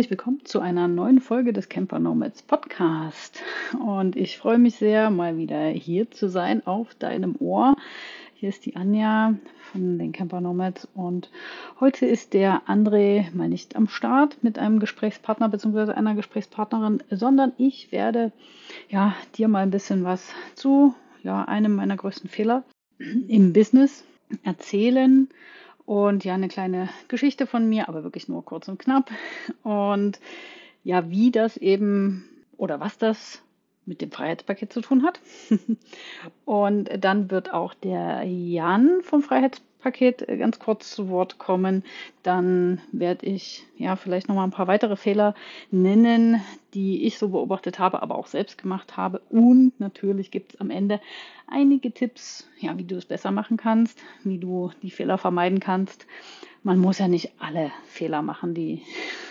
Herzlich willkommen zu einer neuen Folge des Camper Nomads Podcast. Und ich freue mich sehr, mal wieder hier zu sein auf deinem Ohr. Hier ist die Anja von den Camper Nomads und heute ist der André mal nicht am Start mit einem Gesprächspartner bzw. einer Gesprächspartnerin, sondern ich werde ja dir mal ein bisschen was zu ja, einem meiner größten Fehler im Business erzählen und ja, eine kleine Geschichte von mir, aber wirklich nur kurz und knapp. Und ja, wie das eben oder was das mit dem Freiheitspaket zu tun hat. und dann wird auch der Jan vom Freiheitspaket Paket äh, ganz kurz zu Wort kommen. Dann werde ich ja vielleicht noch mal ein paar weitere Fehler nennen, die ich so beobachtet habe, aber auch selbst gemacht habe. Und natürlich gibt es am Ende einige Tipps, ja, wie du es besser machen kannst, wie du die Fehler vermeiden kannst. Man muss ja nicht alle Fehler machen, die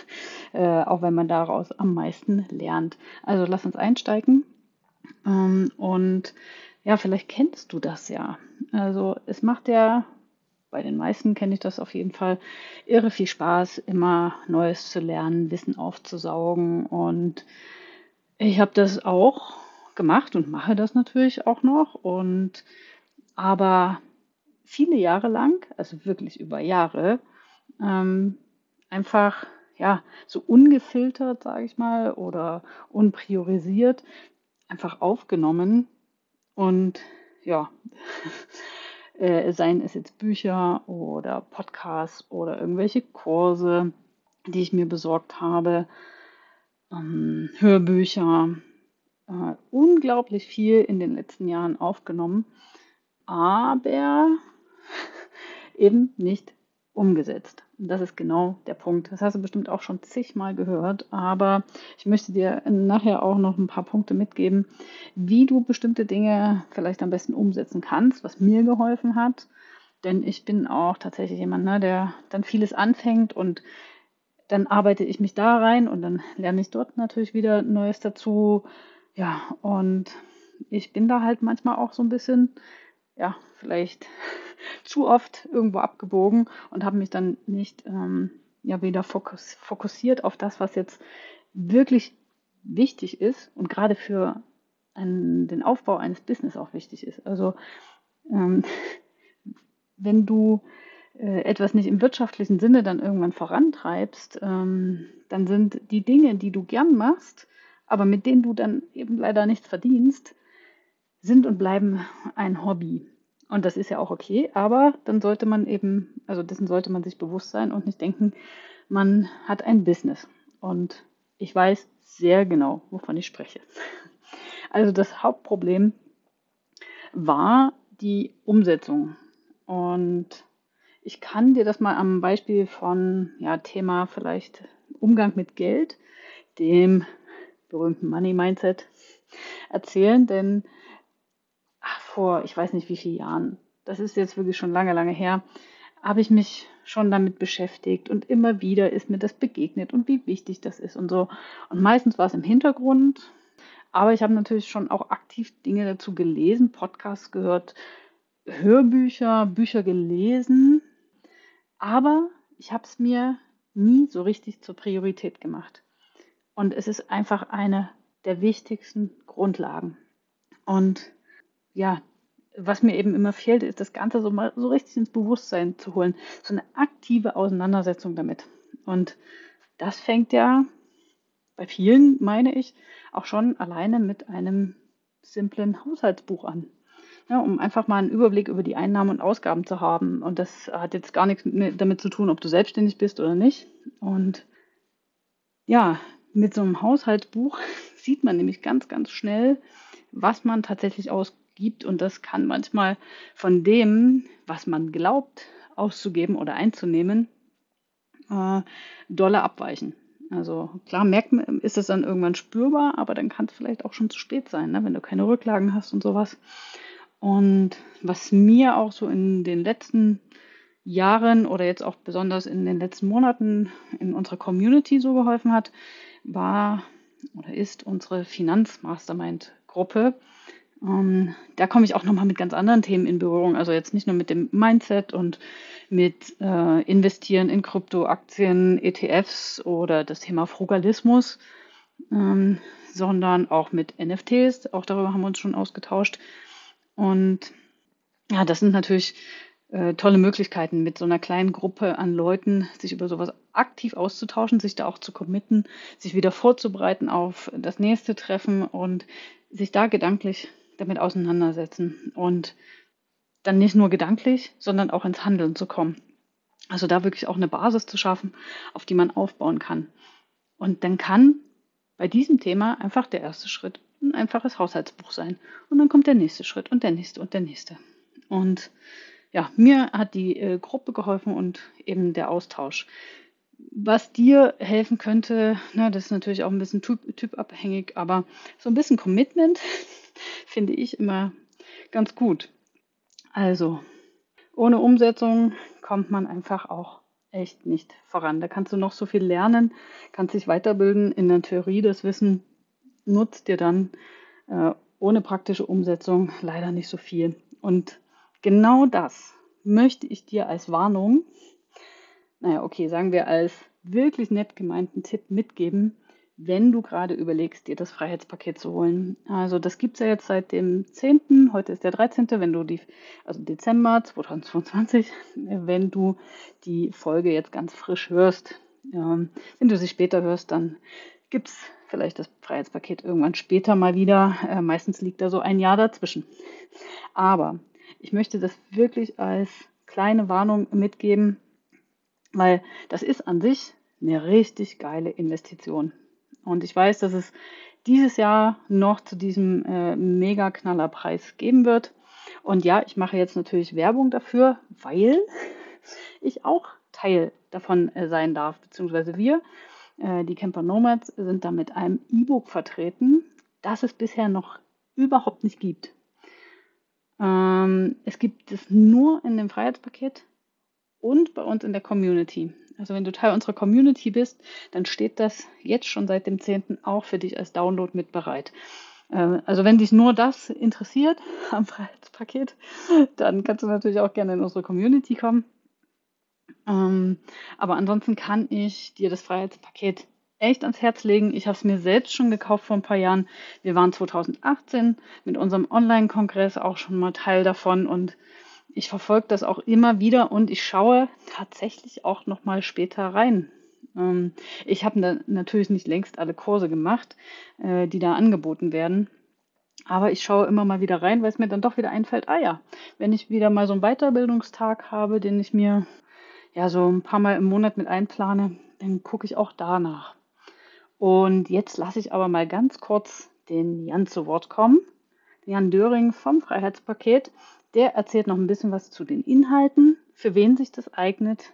äh, auch wenn man daraus am meisten lernt. Also lass uns einsteigen. Ähm, und ja, vielleicht kennst du das ja. Also es macht ja bei den meisten kenne ich das auf jeden Fall. Irre viel Spaß, immer Neues zu lernen, Wissen aufzusaugen. Und ich habe das auch gemacht und mache das natürlich auch noch. Und aber viele Jahre lang, also wirklich über Jahre, ähm, einfach ja so ungefiltert, sage ich mal, oder unpriorisiert einfach aufgenommen und ja äh, seien es jetzt Bücher oder Podcasts oder irgendwelche Kurse, die ich mir besorgt habe, ähm, Hörbücher, äh, unglaublich viel in den letzten Jahren aufgenommen, aber eben nicht umgesetzt. Das ist genau der Punkt. Das hast du bestimmt auch schon zigmal gehört, aber ich möchte dir nachher auch noch ein paar Punkte mitgeben, wie du bestimmte Dinge vielleicht am besten umsetzen kannst, was mir geholfen hat. Denn ich bin auch tatsächlich jemand, ne, der dann vieles anfängt und dann arbeite ich mich da rein und dann lerne ich dort natürlich wieder Neues dazu. Ja, und ich bin da halt manchmal auch so ein bisschen, ja, vielleicht zu oft irgendwo abgebogen und habe mich dann nicht ähm, ja wieder fokus fokussiert auf das, was jetzt wirklich wichtig ist und gerade für einen, den Aufbau eines Business auch wichtig ist. Also ähm, wenn du äh, etwas nicht im wirtschaftlichen Sinne dann irgendwann vorantreibst, ähm, dann sind die Dinge, die du gern machst, aber mit denen du dann eben leider nichts verdienst, sind und bleiben ein Hobby. Und das ist ja auch okay, aber dann sollte man eben, also dessen sollte man sich bewusst sein und nicht denken, man hat ein Business. Und ich weiß sehr genau, wovon ich spreche. Also das Hauptproblem war die Umsetzung. Und ich kann dir das mal am Beispiel von ja, Thema vielleicht Umgang mit Geld, dem berühmten Money Mindset erzählen, denn vor, ich weiß nicht wie vielen Jahren, das ist jetzt wirklich schon lange, lange her, habe ich mich schon damit beschäftigt und immer wieder ist mir das begegnet und wie wichtig das ist und so. Und meistens war es im Hintergrund, aber ich habe natürlich schon auch aktiv Dinge dazu gelesen, Podcasts gehört, Hörbücher, Bücher gelesen, aber ich habe es mir nie so richtig zur Priorität gemacht. Und es ist einfach eine der wichtigsten Grundlagen. Und ja, was mir eben immer fehlt, ist das Ganze so mal so richtig ins Bewusstsein zu holen. So eine aktive Auseinandersetzung damit. Und das fängt ja bei vielen, meine ich, auch schon alleine mit einem simplen Haushaltsbuch an. Ja, um einfach mal einen Überblick über die Einnahmen und Ausgaben zu haben. Und das hat jetzt gar nichts damit zu tun, ob du selbstständig bist oder nicht. Und ja, mit so einem Haushaltsbuch sieht man nämlich ganz, ganz schnell, was man tatsächlich ausgibt gibt. Und das kann manchmal von dem, was man glaubt, auszugeben oder einzunehmen, äh, dolle abweichen. Also klar merkt man, ist es dann irgendwann spürbar, aber dann kann es vielleicht auch schon zu spät sein, ne, wenn du keine Rücklagen hast und sowas. Und was mir auch so in den letzten Jahren oder jetzt auch besonders in den letzten Monaten in unserer Community so geholfen hat, war oder ist unsere Finanzmastermind-Gruppe. Ähm, da komme ich auch nochmal mit ganz anderen Themen in Berührung. Also jetzt nicht nur mit dem Mindset und mit äh, Investieren in Kryptoaktien, ETFs oder das Thema Frugalismus, ähm, sondern auch mit NFTs. Auch darüber haben wir uns schon ausgetauscht. Und ja, das sind natürlich äh, tolle Möglichkeiten, mit so einer kleinen Gruppe an Leuten sich über sowas aktiv auszutauschen, sich da auch zu committen, sich wieder vorzubereiten auf das nächste Treffen und sich da gedanklich damit auseinandersetzen und dann nicht nur gedanklich, sondern auch ins Handeln zu kommen. Also da wirklich auch eine Basis zu schaffen, auf die man aufbauen kann. Und dann kann bei diesem Thema einfach der erste Schritt ein einfaches Haushaltsbuch sein. Und dann kommt der nächste Schritt und der nächste und der nächste. Und ja, mir hat die äh, Gruppe geholfen und eben der Austausch. Was dir helfen könnte, na, das ist natürlich auch ein bisschen typ, typabhängig, aber so ein bisschen Commitment finde ich immer ganz gut. Also, ohne Umsetzung kommt man einfach auch echt nicht voran. Da kannst du noch so viel lernen, kannst dich weiterbilden in der Theorie. Das Wissen nutzt dir dann äh, ohne praktische Umsetzung leider nicht so viel. Und genau das möchte ich dir als Warnung, naja, okay, sagen wir als wirklich nett gemeinten Tipp mitgeben, wenn du gerade überlegst, dir das Freiheitspaket zu holen. Also das gibt es ja jetzt seit dem 10., heute ist der 13., wenn du die, also Dezember 2022, wenn du die Folge jetzt ganz frisch hörst. Ja, wenn du sie später hörst, dann gibt es vielleicht das Freiheitspaket irgendwann später mal wieder. Äh, meistens liegt da so ein Jahr dazwischen. Aber ich möchte das wirklich als kleine Warnung mitgeben, weil das ist an sich eine richtig geile Investition. Und ich weiß, dass es dieses Jahr noch zu diesem äh, Mega-Knaller-Preis geben wird. Und ja, ich mache jetzt natürlich Werbung dafür, weil ich auch Teil davon äh, sein darf, beziehungsweise wir, äh, die Camper Nomads, sind da mit einem E-Book vertreten, das es bisher noch überhaupt nicht gibt. Ähm, es gibt es nur in dem Freiheitspaket und bei uns in der Community. Also wenn du Teil unserer Community bist, dann steht das jetzt schon seit dem 10. auch für dich als Download mit bereit. Äh, also wenn dich nur das interessiert am Freiheitspaket, dann kannst du natürlich auch gerne in unsere Community kommen. Ähm, aber ansonsten kann ich dir das Freiheitspaket echt ans Herz legen. Ich habe es mir selbst schon gekauft vor ein paar Jahren. Wir waren 2018 mit unserem Online-Kongress auch schon mal Teil davon und ich verfolge das auch immer wieder und ich schaue tatsächlich auch noch mal später rein. Ähm, ich habe natürlich nicht längst alle Kurse gemacht, äh, die da angeboten werden. Aber ich schaue immer mal wieder rein, weil es mir dann doch wieder einfällt, ah ja, wenn ich wieder mal so einen Weiterbildungstag habe, den ich mir ja so ein paar Mal im Monat mit einplane, dann gucke ich auch danach. Und jetzt lasse ich aber mal ganz kurz den Jan zu Wort kommen. Jan Döring vom Freiheitspaket. Der erzählt noch ein bisschen was zu den Inhalten, für wen sich das eignet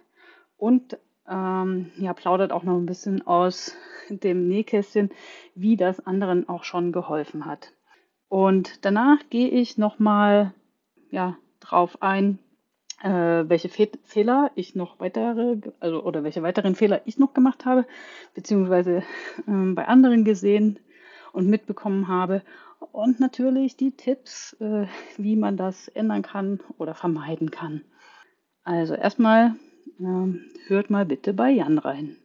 und ähm, ja, plaudert auch noch ein bisschen aus dem Nähkästchen, wie das anderen auch schon geholfen hat. Und danach gehe ich nochmal ja, drauf ein, äh, welche Fe Fehler ich noch weitere, also oder welche weiteren Fehler ich noch gemacht habe, beziehungsweise äh, bei anderen gesehen und mitbekommen habe und natürlich die Tipps, äh, wie man das ändern kann oder vermeiden kann. Also erstmal äh, hört mal bitte bei Jan rein.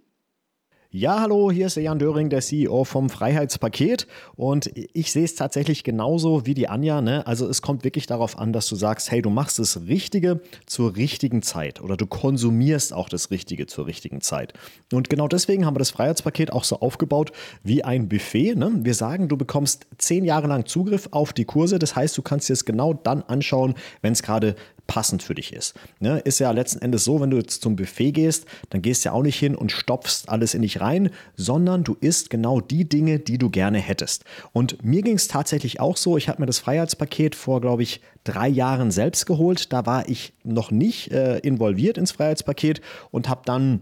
Ja, hallo, hier ist Jan Döring, der CEO vom Freiheitspaket. Und ich sehe es tatsächlich genauso wie die Anja. Ne? Also es kommt wirklich darauf an, dass du sagst, hey, du machst das Richtige zur richtigen Zeit oder du konsumierst auch das Richtige zur richtigen Zeit. Und genau deswegen haben wir das Freiheitspaket auch so aufgebaut wie ein Buffet. Ne? Wir sagen, du bekommst zehn Jahre lang Zugriff auf die Kurse. Das heißt, du kannst dir es genau dann anschauen, wenn es gerade passend für dich ist. Ne? Ist ja letzten Endes so, wenn du jetzt zum Buffet gehst, dann gehst du ja auch nicht hin und stopfst alles in dich rein, sondern du isst genau die Dinge, die du gerne hättest. Und mir ging es tatsächlich auch so, ich habe mir das Freiheitspaket vor, glaube ich, drei Jahren selbst geholt. Da war ich noch nicht äh, involviert ins Freiheitspaket und habe dann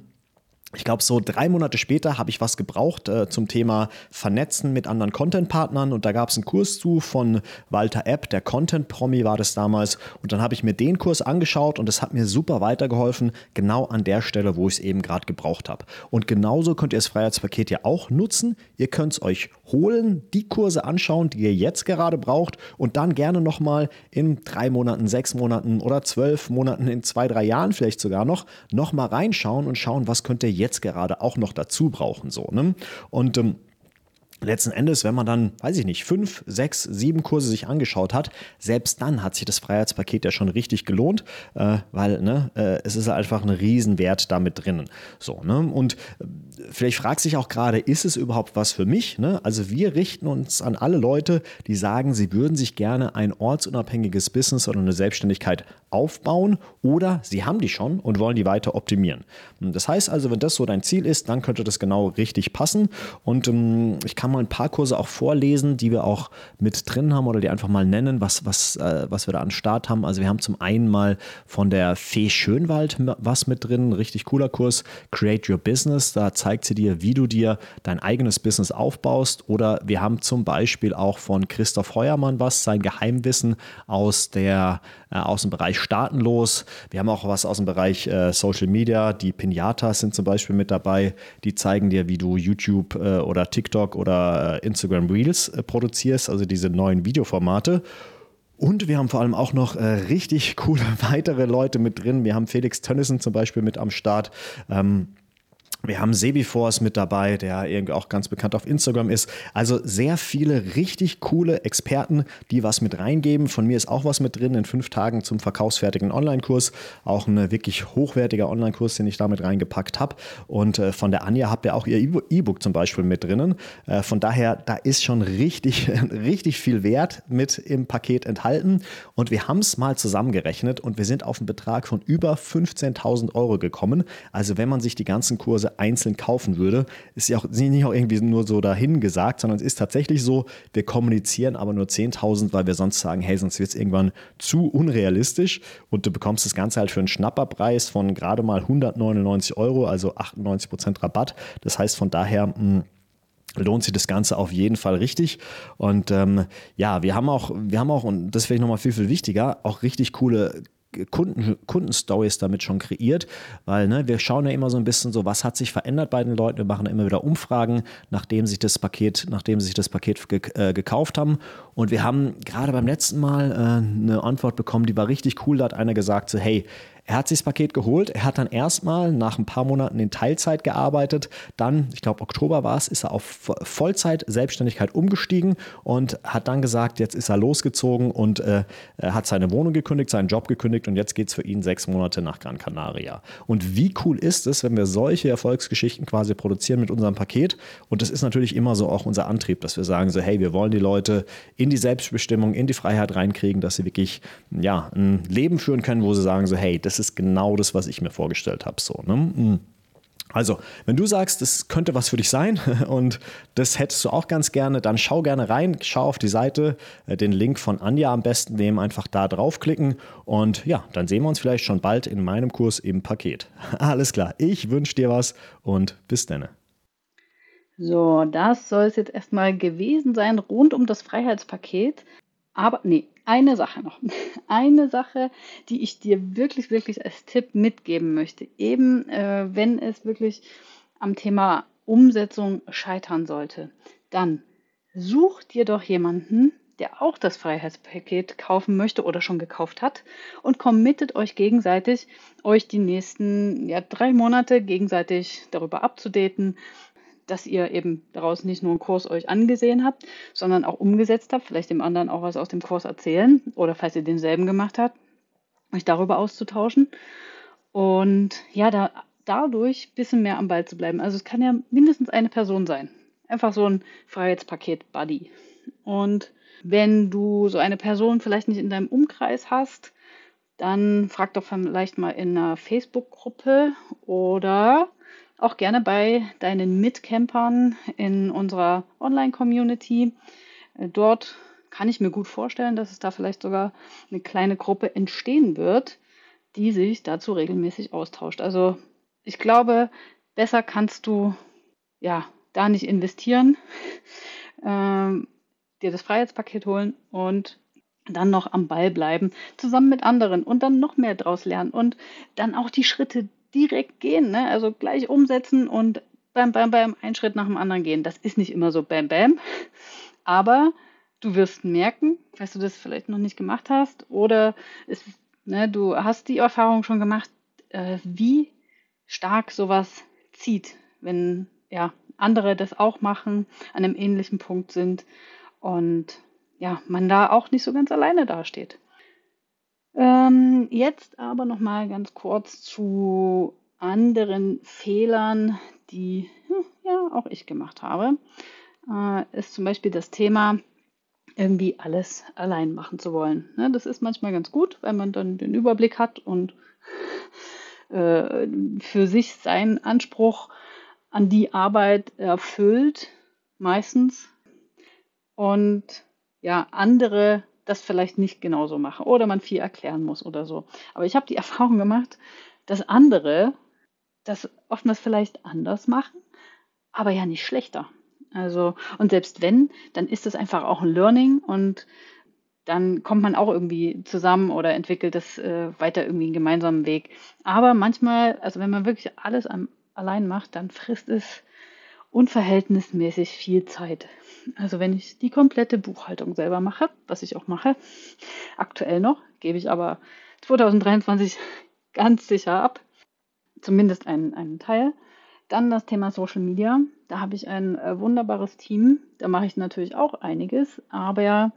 ich glaube, so drei Monate später habe ich was gebraucht äh, zum Thema Vernetzen mit anderen Content-Partnern und da gab es einen Kurs zu von Walter Epp, der Content-Promi war das damals und dann habe ich mir den Kurs angeschaut und es hat mir super weitergeholfen, genau an der Stelle, wo ich es eben gerade gebraucht habe. Und genauso könnt ihr das Freiheitspaket ja auch nutzen. Ihr könnt es euch holen, die Kurse anschauen, die ihr jetzt gerade braucht und dann gerne nochmal in drei Monaten, sechs Monaten oder zwölf Monaten, in zwei, drei Jahren vielleicht sogar noch, nochmal reinschauen und schauen, was könnt ihr jetzt gerade auch noch dazu brauchen. So, ne? Und ähm, Letzten Endes, wenn man dann, weiß ich nicht, fünf, sechs, sieben Kurse sich angeschaut hat, selbst dann hat sich das Freiheitspaket ja schon richtig gelohnt, äh, weil ne, äh, es ist einfach ein Riesenwert damit drinnen. So, ne? Und äh, vielleicht fragt sich auch gerade, ist es überhaupt was für mich? Ne? Also wir richten uns an alle Leute, die sagen, sie würden sich gerne ein ortsunabhängiges Business oder eine Selbstständigkeit aufbauen oder sie haben die schon und wollen die weiter optimieren. Das heißt also, wenn das so dein Ziel ist, dann könnte das genau richtig passen. Und ähm, ich kann mal ein paar Kurse auch vorlesen, die wir auch mit drin haben oder die einfach mal nennen, was, was, äh, was wir da an Start haben. Also wir haben zum einen mal von der Fee Schönwald was mit drin, richtig cooler Kurs, Create Your Business. Da zeigt sie dir, wie du dir dein eigenes Business aufbaust. Oder wir haben zum Beispiel auch von Christoph Heuermann was, sein Geheimwissen aus, der, äh, aus dem Bereich Staatenlos. Wir haben auch was aus dem Bereich äh, Social Media. Die Pinatas sind zum Beispiel mit dabei. Die zeigen dir, wie du YouTube äh, oder TikTok oder äh, Instagram Reels äh, produzierst, also diese neuen Videoformate. Und wir haben vor allem auch noch äh, richtig coole weitere Leute mit drin. Wir haben Felix Tönnissen zum Beispiel mit am Start. Ähm, wir haben Sebiforce mit dabei, der irgendwie auch ganz bekannt auf Instagram ist. Also sehr viele richtig coole Experten, die was mit reingeben. Von mir ist auch was mit drin in fünf Tagen zum verkaufsfertigen Online-Kurs. Auch ein wirklich hochwertiger Online-Kurs, den ich damit reingepackt habe. Und äh, von der Anja habt ihr auch ihr E-Book zum Beispiel mit drinnen. Äh, von daher, da ist schon richtig, richtig viel Wert mit im Paket enthalten. Und wir haben es mal zusammengerechnet und wir sind auf einen Betrag von über 15.000 Euro gekommen. Also wenn man sich die ganzen Kurse einzeln kaufen würde. Ist ja auch nicht auch irgendwie nur so dahin gesagt, sondern es ist tatsächlich so, wir kommunizieren aber nur 10.000, weil wir sonst sagen, hey, sonst wird es irgendwann zu unrealistisch und du bekommst das Ganze halt für einen Schnapperpreis von gerade mal 199 Euro, also 98% Rabatt. Das heißt von daher, mh, hm, lohnt sich das Ganze auf jeden Fall richtig. Und ähm, ja, wir haben auch, wir haben auch, und das ist vielleicht nochmal viel, viel wichtiger, auch richtig coole Kunden, Kundenstories damit schon kreiert, weil ne, wir schauen ja immer so ein bisschen so, was hat sich verändert bei den Leuten. Wir machen immer wieder Umfragen, nachdem sich das Paket, nachdem sich das Paket ge äh, gekauft haben. Und wir haben gerade beim letzten Mal äh, eine Antwort bekommen, die war richtig cool. Da hat einer gesagt so, hey, er hat sich das Paket geholt. Er hat dann erstmal nach ein paar Monaten in Teilzeit gearbeitet. Dann, ich glaube, Oktober war es, ist er auf Vollzeit-Selbstständigkeit umgestiegen und hat dann gesagt, jetzt ist er losgezogen und äh, hat seine Wohnung gekündigt, seinen Job gekündigt und jetzt geht es für ihn sechs Monate nach Gran Canaria. Und wie cool ist es, wenn wir solche Erfolgsgeschichten quasi produzieren mit unserem Paket? Und das ist natürlich immer so auch unser Antrieb, dass wir sagen so, hey, wir wollen die Leute in die Selbstbestimmung, in die Freiheit reinkriegen, dass sie wirklich ja, ein Leben führen können, wo sie sagen so, hey, das ist genau das, was ich mir vorgestellt habe. So, ne? Mhm. Also, wenn du sagst, das könnte was für dich sein und das hättest du auch ganz gerne, dann schau gerne rein, schau auf die Seite, äh, den Link von Anja am besten nehmen, einfach da draufklicken und ja, dann sehen wir uns vielleicht schon bald in meinem Kurs im Paket. Alles klar, ich wünsche dir was und bis dann. So, das soll es jetzt erstmal gewesen sein rund um das Freiheitspaket. Aber nee, eine Sache noch. Eine Sache, die ich dir wirklich, wirklich als Tipp mitgeben möchte. Eben, äh, wenn es wirklich am Thema Umsetzung scheitern sollte, dann such dir doch jemanden, der auch das Freiheitspaket kaufen möchte oder schon gekauft hat und committet euch gegenseitig, euch die nächsten ja, drei Monate gegenseitig darüber abzudaten, dass ihr eben daraus nicht nur einen Kurs euch angesehen habt, sondern auch umgesetzt habt, vielleicht dem anderen auch was aus dem Kurs erzählen oder falls ihr denselben gemacht habt, euch darüber auszutauschen und ja, da, dadurch ein bisschen mehr am Ball zu bleiben. Also es kann ja mindestens eine Person sein. Einfach so ein Freiheitspaket-Buddy. Und wenn du so eine Person vielleicht nicht in deinem Umkreis hast, dann frag doch vielleicht mal in einer Facebook-Gruppe oder auch gerne bei deinen Mitcampern in unserer Online-Community. Äh, dort kann ich mir gut vorstellen, dass es da vielleicht sogar eine kleine Gruppe entstehen wird, die sich dazu regelmäßig austauscht. Also ich glaube, besser kannst du ja da nicht investieren, ähm, dir das Freiheitspaket holen und dann noch am Ball bleiben, zusammen mit anderen und dann noch mehr draus lernen und dann auch die Schritte direkt gehen, ne? also gleich umsetzen und bam, bam, bam, einen Schritt nach dem anderen gehen. Das ist nicht immer so bam, bam, aber du wirst merken, falls du das vielleicht noch nicht gemacht hast oder es, ne, du hast die Erfahrung schon gemacht, äh, wie stark sowas zieht, wenn ja, andere das auch machen, an einem ähnlichen Punkt sind und ja, man da auch nicht so ganz alleine dasteht. Ähm, jetzt aber noch mal ganz kurz zu anderen Fehlern, die hm, ja auch ich gemacht habe. Äh, ist zum Beispiel das Thema, irgendwie alles allein machen zu wollen. Ne, das ist manchmal ganz gut, weil man dann den Überblick hat und äh, für sich seinen Anspruch an die Arbeit erfüllt, meistens. Und ja, andere das vielleicht nicht genauso machen oder man viel erklären muss oder so. Aber ich habe die Erfahrung gemacht, dass andere das oftmals vielleicht anders machen, aber ja nicht schlechter. Also, und selbst wenn, dann ist das einfach auch ein Learning und dann kommt man auch irgendwie zusammen oder entwickelt das äh, weiter irgendwie einen gemeinsamen Weg. Aber manchmal, also wenn man wirklich alles am, allein macht, dann frisst es unverhältnismäßig viel Zeit. Also wenn ich die komplette Buchhaltung selber mache, was ich auch mache, aktuell noch, gebe ich aber 2023 ganz sicher ab, zumindest einen, einen Teil. Dann das Thema Social Media. Da habe ich ein äh, wunderbares Team. Da mache ich natürlich auch einiges, aber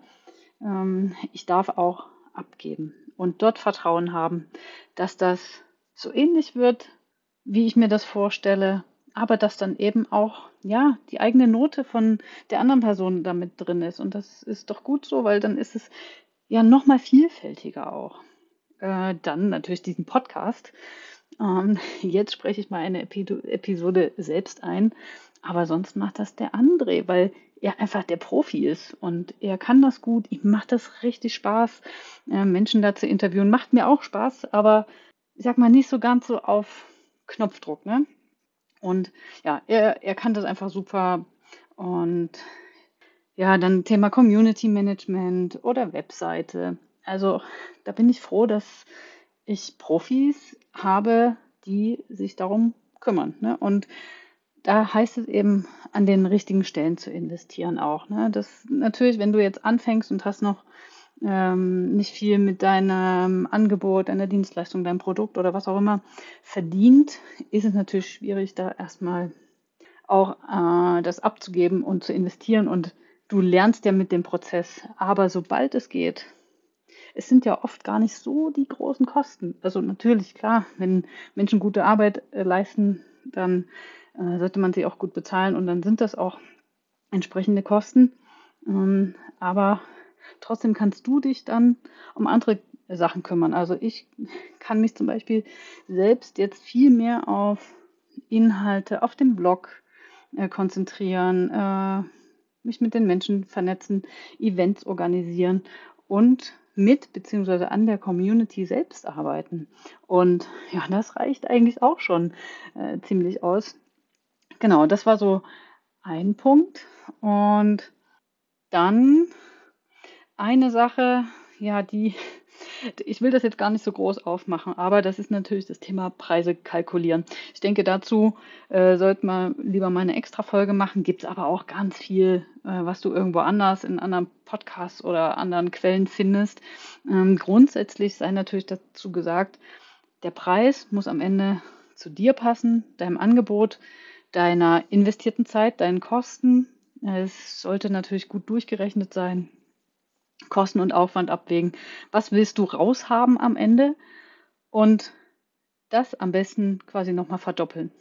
ähm, ich darf auch abgeben und dort Vertrauen haben, dass das so ähnlich wird, wie ich mir das vorstelle aber dass dann eben auch ja die eigene Note von der anderen Person damit drin ist und das ist doch gut so, weil dann ist es ja noch mal vielfältiger auch. Äh, dann natürlich diesen Podcast. Ähm, jetzt spreche ich mal eine Episode selbst ein, aber sonst macht das der André, weil er einfach der Profi ist und er kann das gut. Ihm macht das richtig Spaß, äh, Menschen da zu interviewen. Macht mir auch Spaß, aber ich sag mal nicht so ganz so auf Knopfdruck, ne? Und ja, er, er kann das einfach super. Und ja, dann Thema Community Management oder Webseite. Also da bin ich froh, dass ich Profis habe, die sich darum kümmern. Ne? Und da heißt es eben, an den richtigen Stellen zu investieren auch. Ne? Das natürlich, wenn du jetzt anfängst und hast noch ähm, nicht viel mit deinem Angebot, deiner Dienstleistung, deinem Produkt oder was auch immer verdient, ist es natürlich schwierig, da erstmal auch äh, das abzugeben und zu investieren. Und du lernst ja mit dem Prozess. Aber sobald es geht, es sind ja oft gar nicht so die großen Kosten. Also natürlich, klar, wenn Menschen gute Arbeit äh, leisten, dann äh, sollte man sie auch gut bezahlen und dann sind das auch entsprechende Kosten. Ähm, aber Trotzdem kannst du dich dann um andere Sachen kümmern. Also ich kann mich zum Beispiel selbst jetzt viel mehr auf Inhalte auf dem Blog äh, konzentrieren, äh, mich mit den Menschen vernetzen, Events organisieren und mit bzw. an der Community selbst arbeiten. Und ja, das reicht eigentlich auch schon äh, ziemlich aus. Genau, das war so ein Punkt. Und dann eine Sache, ja, die, ich will das jetzt gar nicht so groß aufmachen, aber das ist natürlich das Thema Preise kalkulieren. Ich denke, dazu äh, sollte man lieber mal eine extra Folge machen. Gibt es aber auch ganz viel, äh, was du irgendwo anders in anderen Podcasts oder anderen Quellen findest. Ähm, grundsätzlich sei natürlich dazu gesagt, der Preis muss am Ende zu dir passen, deinem Angebot, deiner investierten Zeit, deinen Kosten. Es sollte natürlich gut durchgerechnet sein. Kosten und Aufwand abwägen. Was willst du raushaben am Ende? Und das am besten quasi nochmal verdoppeln.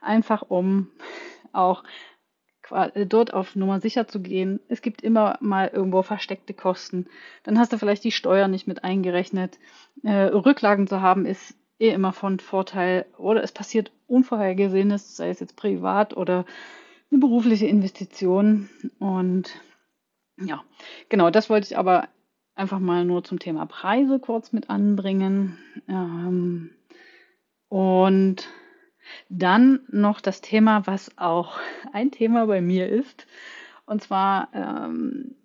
Einfach um auch dort auf Nummer sicher zu gehen. Es gibt immer mal irgendwo versteckte Kosten. Dann hast du vielleicht die Steuern nicht mit eingerechnet. Äh, Rücklagen zu haben ist eh immer von Vorteil. Oder es passiert Unvorhergesehenes, sei es jetzt privat oder eine berufliche Investition. Und ja, genau, das wollte ich aber einfach mal nur zum Thema Preise kurz mit anbringen. Ähm, und Dann noch das Thema, was auch ein Thema bei mir ist, und zwar ähm,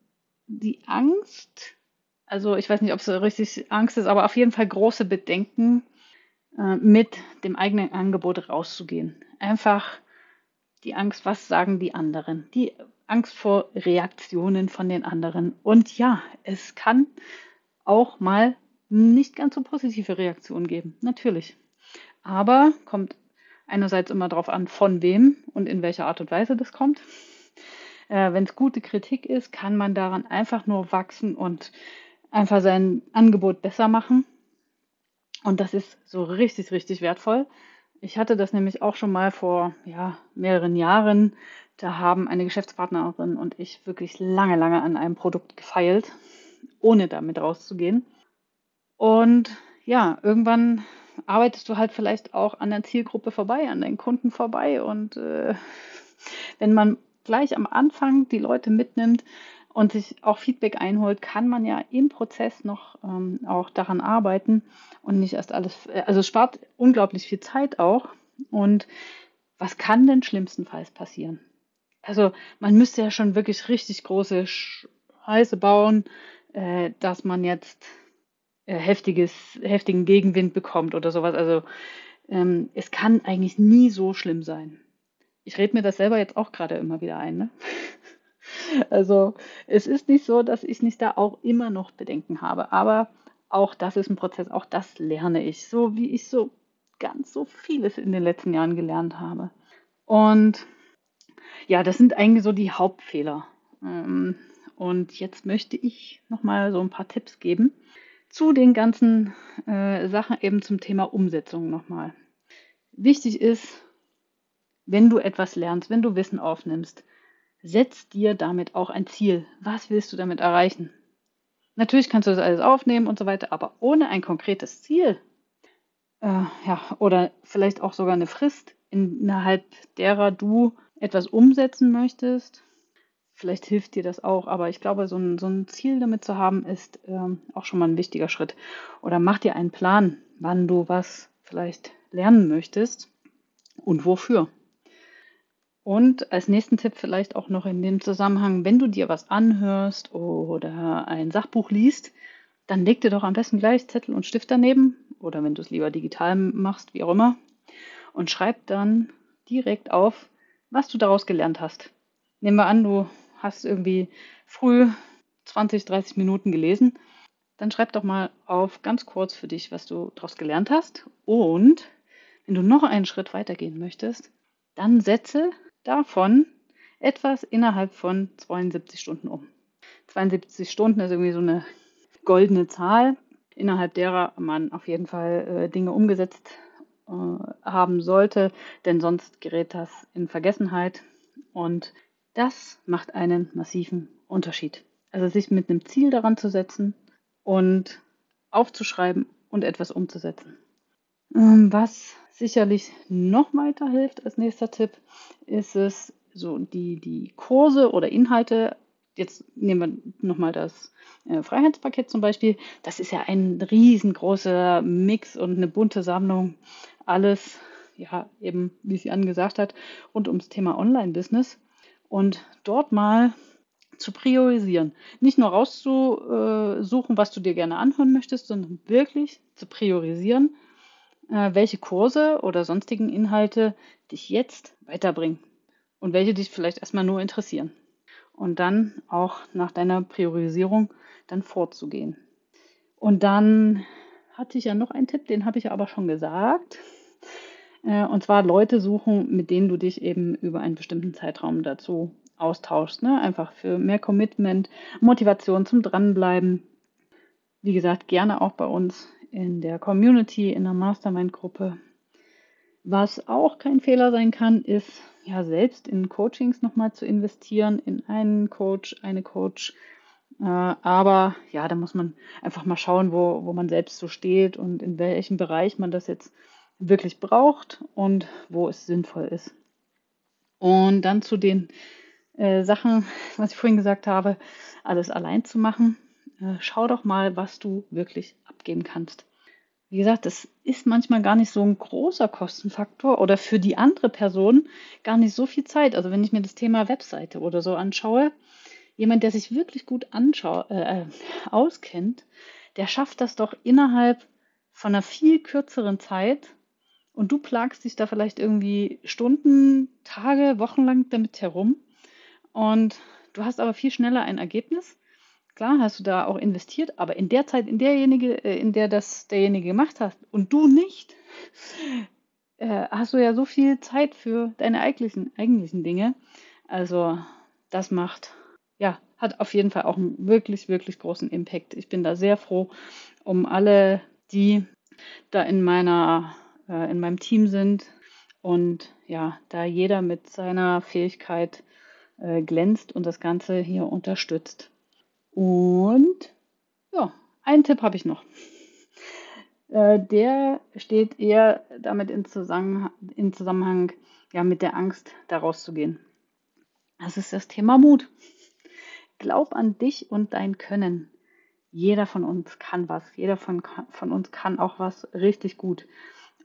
die Angst. Also ich weiß nicht, ob es richtig Angst ist, aber auf jeden Fall große Bedenken, äh, mit dem eigenen Angebot rauszugehen. Einfach die Angst, was sagen die anderen? Die Angst vor Reaktionen von den anderen. Und ja, es kann auch mal nicht ganz so positive Reaktionen geben, natürlich. Aber kommt einerseits immer darauf an, von wem und in welcher Art und Weise das kommt. Äh, Wenn es gute Kritik ist, kann man daran einfach nur wachsen und einfach sein Angebot besser machen. Und das ist so richtig, richtig wertvoll. Ich hatte das nämlich auch schon mal vor ja, mehreren Jahren. Da haben eine Geschäftspartnerin und ich wirklich lange, lange an einem Produkt gefeilt, ohne damit rauszugehen. Und ja, irgendwann arbeitest du halt vielleicht auch an der Zielgruppe vorbei, an deinen Kunden vorbei. Und äh, wenn man gleich am Anfang die Leute mitnimmt und sich auch Feedback einholt, kann man ja im Prozess noch ähm, auch daran arbeiten und nicht erst alles, äh, also spart unglaublich viel Zeit auch. Und was kann denn schlimmstenfalls passieren? Also man müsste ja schon wirklich richtig große Scheiße bauen, äh, dass man jetzt äh, heftiges, heftigen Gegenwind bekommt oder sowas. Also ähm, es kann eigentlich nie so schlimm sein. Ich rede mir das selber jetzt auch gerade immer wieder ein. Ne? Also es ist nicht so, dass ich nicht da auch immer noch Bedenken habe, aber auch das ist ein Prozess, auch das lerne ich, so wie ich so ganz so vieles in den letzten Jahren gelernt habe. Und ja, das sind eigentlich so die Hauptfehler. Ähm, und jetzt möchte ich nochmal so ein paar Tipps geben zu den ganzen äh, Sachen eben zum Thema Umsetzung nochmal. Wichtig ist, wenn du etwas lernst, wenn du Wissen aufnimmst, setz dir damit auch ein Ziel. Was willst du damit erreichen? Natürlich kannst du das alles aufnehmen und so weiter, aber ohne ein konkretes Ziel, äh, ja, oder vielleicht auch sogar eine Frist, innerhalb derer du etwas umsetzen möchtest, vielleicht hilft dir das auch, aber ich glaube, so ein, so ein Ziel damit zu haben, ist ähm, auch schon mal ein wichtiger Schritt. Oder mach dir einen Plan, wann du was vielleicht lernen möchtest und wofür. Und als nächsten Tipp vielleicht auch noch in dem Zusammenhang, wenn du dir was anhörst oder ein Sachbuch liest, dann leg dir doch am besten gleich Zettel und Stift daneben oder wenn du es lieber digital machst, wie auch immer, und schreib dann direkt auf, was du daraus gelernt hast. Nehmen wir an, du hast irgendwie früh 20, 30 Minuten gelesen, dann schreib doch mal auf ganz kurz für dich, was du daraus gelernt hast. Und wenn du noch einen Schritt weitergehen möchtest, dann setze davon etwas innerhalb von 72 Stunden um. 72 Stunden ist irgendwie so eine goldene Zahl, innerhalb derer man auf jeden Fall äh, Dinge umgesetzt äh, haben sollte, denn sonst gerät das in Vergessenheit und das macht einen massiven Unterschied. Also sich mit einem Ziel daran zu setzen und aufzuschreiben und etwas umzusetzen. Ähm, was sicherlich noch weiterhilft als nächster Tipp, ist es, so die, die Kurse oder Inhalte, jetzt nehmen wir nochmal das äh, Freiheitspaket zum Beispiel, das ist ja ein riesengroßer Mix und eine bunte Sammlung, alles, ja, eben, wie sie angesagt hat, rund ums Thema Online-Business und dort mal zu priorisieren. Nicht nur rauszusuchen, was du dir gerne anhören möchtest, sondern wirklich zu priorisieren äh, welche Kurse oder sonstigen Inhalte dich jetzt weiterbringen und welche dich vielleicht erstmal nur interessieren. Und dann auch nach deiner Priorisierung dann vorzugehen. Und dann hatte ich ja noch einen Tipp, den habe ich aber schon gesagt. Äh, und zwar Leute suchen, mit denen du dich eben über einen bestimmten Zeitraum dazu austauschst. Ne? Einfach für mehr Commitment, Motivation zum Dranbleiben. Wie gesagt, gerne auch bei uns in der Community, in der Mastermind-Gruppe. Was auch kein Fehler sein kann, ist ja selbst in Coachings nochmal zu investieren, in einen Coach, eine Coach. Äh, aber ja, da muss man einfach mal schauen, wo, wo man selbst so steht und in welchem Bereich man das jetzt wirklich braucht und wo es sinnvoll ist. Und dann zu den äh, Sachen, was ich vorhin gesagt habe, alles allein zu machen. Äh, schau doch mal, was du wirklich abgeben kannst. Wie gesagt, das ist manchmal gar nicht so ein großer Kostenfaktor oder für die andere Person gar nicht so viel Zeit. Also wenn ich mir das Thema Webseite oder so anschaue, jemand, der sich wirklich gut anschau äh, auskennt, der schafft das doch innerhalb von einer viel kürzeren Zeit. Und du plagst dich da vielleicht irgendwie Stunden, Tage, Wochen lang damit herum. Und du hast aber viel schneller ein Ergebnis Klar hast du da auch investiert, aber in der Zeit, in derjenige, äh, in der das derjenige gemacht hat und du nicht, äh, hast du ja so viel Zeit für deine eigentlichen, eigentlichen Dinge. Also das macht, ja, hat auf jeden Fall auch einen wirklich, wirklich großen Impact. Ich bin da sehr froh um alle, die da in meiner, äh, in meinem Team sind und ja, da jeder mit seiner Fähigkeit äh, glänzt und das Ganze hier unterstützt. Und ja, einen Tipp habe ich noch. Äh, der steht eher damit in Zusammenhang, in Zusammenhang ja, mit der Angst, da rauszugehen. Das ist das Thema Mut. Glaub an dich und dein Können. Jeder von uns kann was. Jeder von, von uns kann auch was richtig gut.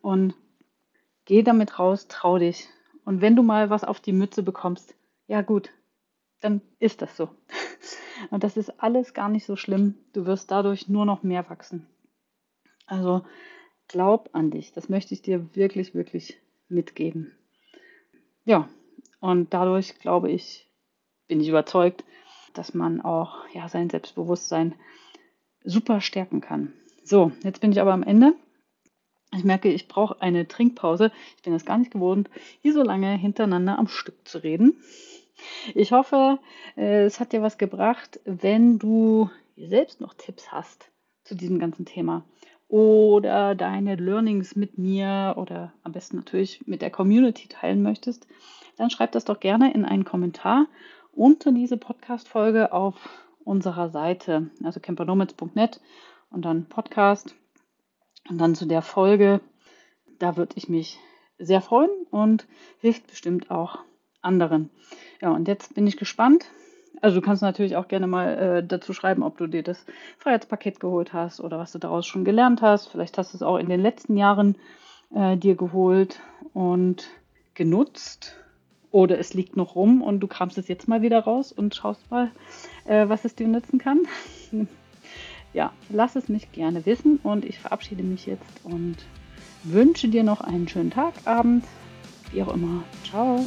Und geh damit raus, trau dich. Und wenn du mal was auf die Mütze bekommst, ja gut, dann ist das so. Und das ist alles gar nicht so schlimm. Du wirst dadurch nur noch mehr wachsen. Also glaub an dich. Das möchte ich dir wirklich, wirklich mitgeben. Ja, und dadurch glaube ich, bin ich überzeugt, dass man auch ja, sein Selbstbewusstsein super stärken kann. So, jetzt bin ich aber am Ende. Ich merke, ich brauche eine Trinkpause. Ich bin das gar nicht gewohnt, hier so lange hintereinander am Stück zu reden. Ich hoffe, äh, es hat dir was gebracht, wenn du selbst noch Tipps hast zu diesem ganzen Thema oder deine Learnings mit mir oder am besten natürlich mit der Community teilen möchtest, dann schreib das doch gerne in einen Kommentar unter diese Podcast-Folge auf unserer Seite, also campernomads.net und dann Podcast und dann zu der Folge. Da würde ich mich sehr freuen und hilft bestimmt auch anderen. Ja, und jetzt bin ich gespannt. Also du kannst natürlich auch gerne mal äh, dazu schreiben, ob du dir das Freiheitspaket geholt hast oder was du daraus schon gelernt hast. Vielleicht hast du es auch in den letzten Jahren äh, dir geholt und genutzt. Oder es liegt noch rum und du kramst es jetzt mal wieder raus und schaust mal, äh, was es dir nützen kann. ja, lass es mich gerne wissen und ich verabschiede mich jetzt und wünsche dir noch einen schönen Tag, Abend, wie auch immer. Ciao.